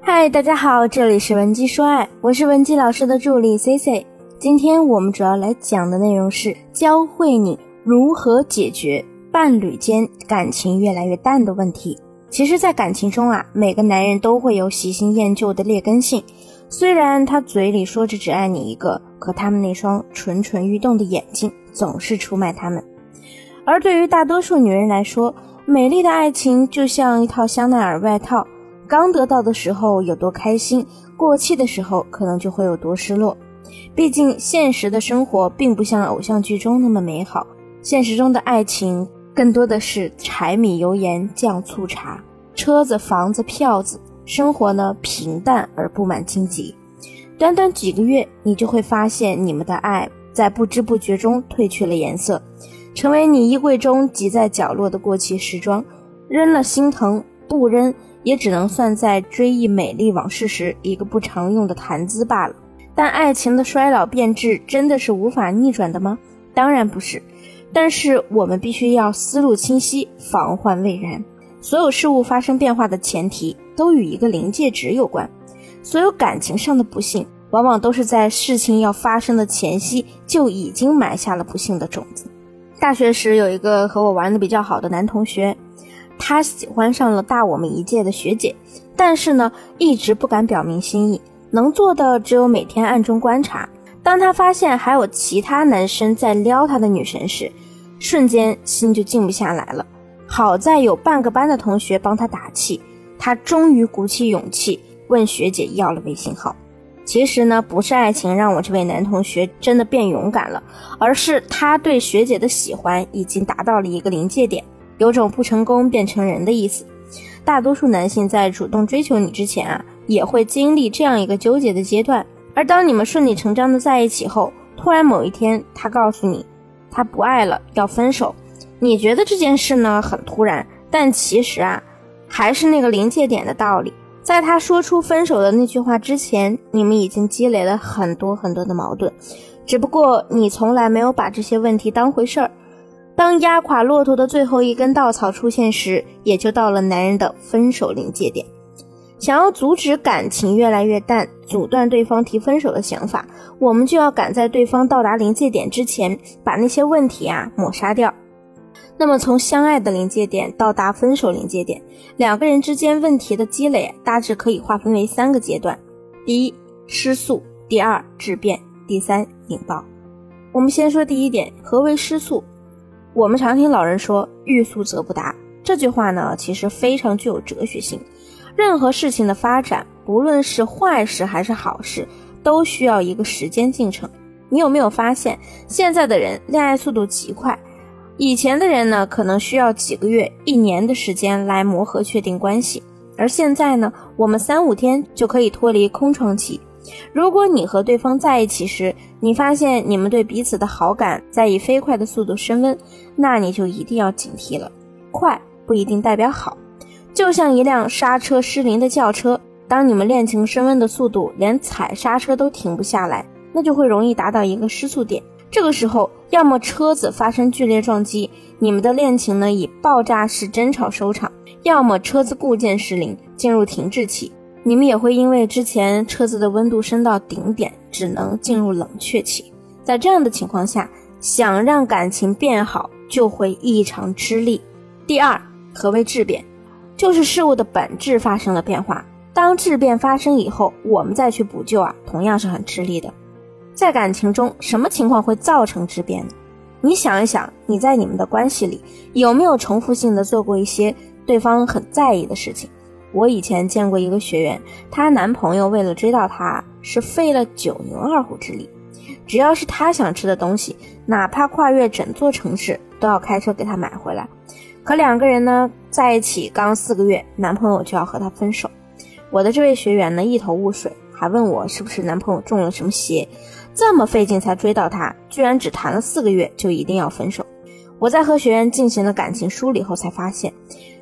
嗨，大家好，这里是文姬说爱，我是文姬老师的助理 C C。今天我们主要来讲的内容是教会你如何解决伴侣间感情越来越淡的问题。其实，在感情中啊，每个男人都会有喜新厌旧的劣根性。虽然他嘴里说着只爱你一个，可他们那双蠢蠢欲动的眼睛总是出卖他们。而对于大多数女人来说，美丽的爱情就像一套香奈儿外套，刚得到的时候有多开心，过期的时候可能就会有多失落。毕竟，现实的生活并不像偶像剧中那么美好，现实中的爱情更多的是柴米油盐酱醋茶，车子、房子、票子。生活呢平淡而布满荆棘，短短几个月，你就会发现你们的爱在不知不觉中褪去了颜色，成为你衣柜中挤在角落的过期时装，扔了心疼，不扔也只能算在追忆美丽往事时一个不常用的谈资罢了。但爱情的衰老变质真的是无法逆转的吗？当然不是，但是我们必须要思路清晰，防患未然。所有事物发生变化的前提。都与一个临界值有关，所有感情上的不幸，往往都是在事情要发生的前夕就已经埋下了不幸的种子。大学时有一个和我玩的比较好的男同学，他喜欢上了大我们一届的学姐，但是呢，一直不敢表明心意，能做的只有每天暗中观察。当他发现还有其他男生在撩他的女神时，瞬间心就静不下来了。好在有半个班的同学帮他打气。他终于鼓起勇气问学姐要了微信号。其实呢，不是爱情让我这位男同学真的变勇敢了，而是他对学姐的喜欢已经达到了一个临界点，有种不成功便成仁的意思。大多数男性在主动追求你之前啊，也会经历这样一个纠结的阶段。而当你们顺理成章的在一起后，突然某一天他告诉你他不爱了，要分手，你觉得这件事呢很突然，但其实啊。还是那个临界点的道理，在他说出分手的那句话之前，你们已经积累了很多很多的矛盾，只不过你从来没有把这些问题当回事儿。当压垮骆驼的最后一根稻草出现时，也就到了男人的分手临界点。想要阻止感情越来越淡，阻断对方提分手的想法，我们就要赶在对方到达临界点之前，把那些问题啊抹杀掉。那么，从相爱的临界点到达分手临界点，两个人之间问题的积累大致可以划分为三个阶段：第一，失速；第二，质变；第三，引爆。我们先说第一点，何为失速？我们常听老人说“欲速则不达”，这句话呢，其实非常具有哲学性。任何事情的发展，不论是坏事还是好事，都需要一个时间进程。你有没有发现，现在的人恋爱速度极快？以前的人呢，可能需要几个月、一年的时间来磨合、确定关系，而现在呢，我们三五天就可以脱离空窗期。如果你和对方在一起时，你发现你们对彼此的好感在以飞快的速度升温，那你就一定要警惕了。快不一定代表好，就像一辆刹车失灵的轿车，当你们恋情升温的速度连踩刹车都停不下来，那就会容易达到一个失速点。这个时候，要么车子发生剧烈撞击，你们的恋情呢以爆炸式争吵收场；要么车子固件失灵，进入停滞期，你们也会因为之前车子的温度升到顶点，只能进入冷却期。在这样的情况下，想让感情变好，就会异常吃力。第二，何为质变？就是事物的本质发生了变化。当质变发生以后，我们再去补救啊，同样是很吃力的。在感情中，什么情况会造成质变呢？你想一想，你在你们的关系里有没有重复性的做过一些对方很在意的事情？我以前见过一个学员，她男朋友为了追到她，是费了九牛二虎之力，只要是她想吃的东西，哪怕跨越整座城市，都要开车给她买回来。可两个人呢，在一起刚四个月，男朋友就要和她分手。我的这位学员呢，一头雾水，还问我是不是男朋友中了什么邪。这么费劲才追到他，居然只谈了四个月就一定要分手。我在和学员进行了感情梳理后才发现，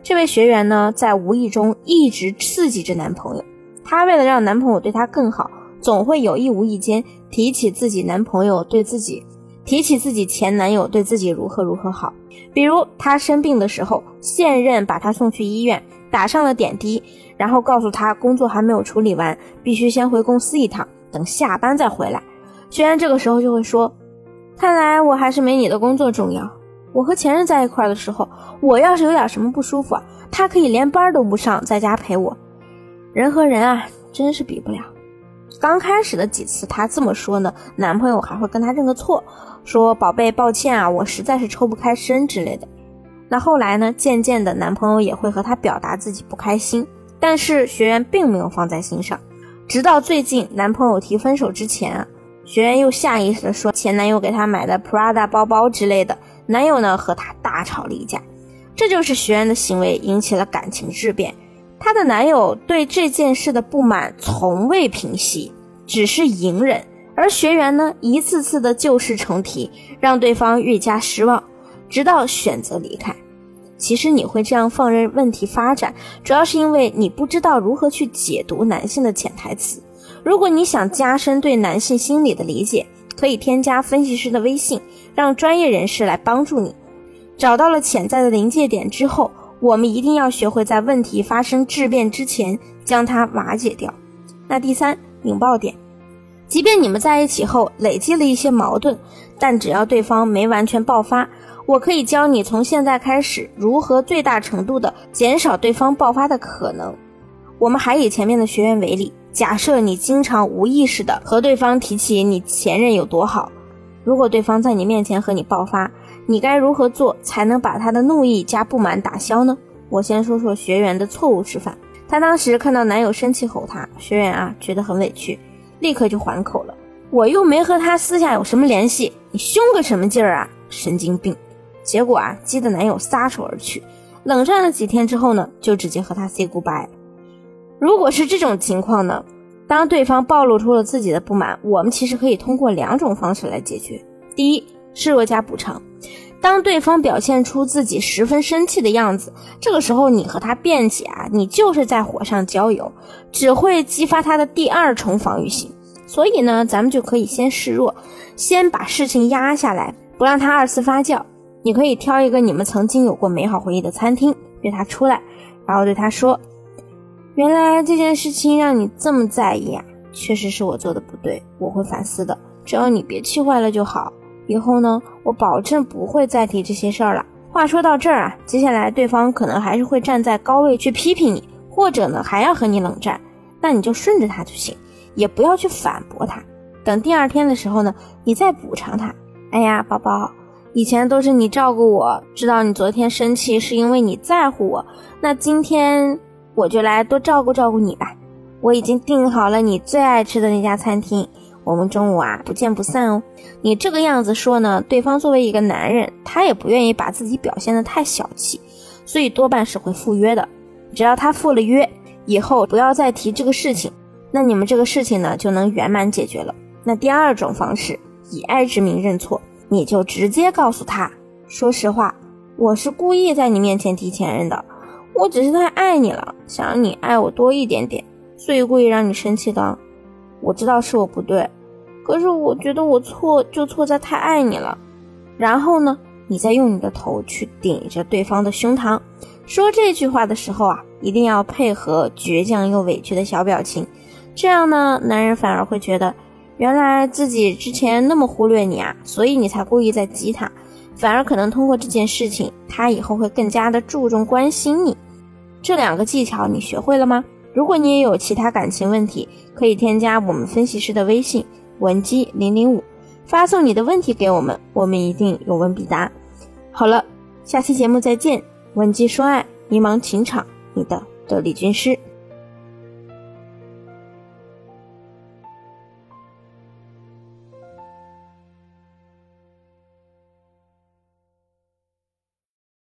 这位学员呢在无意中一直刺激着男朋友。她为了让男朋友对她更好，总会有意无意间提起自己男朋友对自己，提起自己前男友对自己如何如何好。比如她生病的时候，现任把她送去医院，打上了点滴，然后告诉她工作还没有处理完，必须先回公司一趟，等下班再回来。学员这个时候就会说：“看来我还是没你的工作重要。我和前任在一块儿的时候，我要是有点什么不舒服啊，他可以连班都不上，在家陪我。人和人啊，真是比不了。”刚开始的几次，她这么说呢，男朋友还会跟她认个错，说“宝贝，抱歉啊，我实在是抽不开身”之类的。那后来呢，渐渐的，男朋友也会和她表达自己不开心，但是学员并没有放在心上。直到最近，男朋友提分手之前啊，学员又下意识的说前男友给她买的 Prada 包包之类的，男友呢和她大吵了一架。这就是学员的行为引起了感情质变。她的男友对这件事的不满从未平息，只是隐忍，而学员呢，一次次的旧事重提，让对方愈加失望，直到选择离开。其实你会这样放任问题发展，主要是因为你不知道如何去解读男性的潜台词。如果你想加深对男性心理的理解，可以添加分析师的微信，让专业人士来帮助你。找到了潜在的临界点之后。我们一定要学会在问题发生质变之前将它瓦解掉。那第三，引爆点，即便你们在一起后累积了一些矛盾，但只要对方没完全爆发，我可以教你从现在开始如何最大程度的减少对方爆发的可能。我们还以前面的学员为例，假设你经常无意识的和对方提起你前任有多好，如果对方在你面前和你爆发。你该如何做才能把他的怒意加不满打消呢？我先说说学员的错误示范。她当时看到男友生气吼她，学员啊觉得很委屈，立刻就还口了。我又没和他私下有什么联系，你凶个什么劲儿啊？神经病！结果啊，激得男友撒手而去。冷战了几天之后呢，就直接和他 say goodbye。如果是这种情况呢，当对方暴露出了自己的不满，我们其实可以通过两种方式来解决。第一，示弱加补偿。当对方表现出自己十分生气的样子，这个时候你和他辩解啊，你就是在火上浇油，只会激发他的第二重防御性。所以呢，咱们就可以先示弱，先把事情压下来，不让他二次发酵。你可以挑一个你们曾经有过美好回忆的餐厅，约他出来，然后对他说：“原来这件事情让你这么在意啊，确实是我做的不对，我会反思的。只要你别气坏了就好。”以后呢，我保证不会再提这些事儿了。话说到这儿啊，接下来对方可能还是会站在高位去批评你，或者呢还要和你冷战，那你就顺着他就行，也不要去反驳他。等第二天的时候呢，你再补偿他。哎呀，宝宝，以前都是你照顾我，知道你昨天生气是因为你在乎我，那今天我就来多照顾照顾你吧。我已经订好了你最爱吃的那家餐厅。我们中午啊不见不散哦。你这个样子说呢，对方作为一个男人，他也不愿意把自己表现的太小气，所以多半是会赴约的。只要他赴了约，以后不要再提这个事情，那你们这个事情呢就能圆满解决了。那第二种方式，以爱之名认错，你就直接告诉他，说实话，我是故意在你面前提前任的，我只是太爱你了，想让你爱我多一点点，所以故意让你生气的。我知道是我不对，可是我觉得我错就错在太爱你了。然后呢，你再用你的头去顶着对方的胸膛，说这句话的时候啊，一定要配合倔强又委屈的小表情。这样呢，男人反而会觉得，原来自己之前那么忽略你啊，所以你才故意在激他。反而可能通过这件事情，他以后会更加的注重关心你。这两个技巧你学会了吗？如果你也有其他感情问题，可以添加我们分析师的微信文姬零零五，发送你的问题给我们，我们一定有问必答。好了，下期节目再见，文姬说爱，迷茫情场，你的得力军师。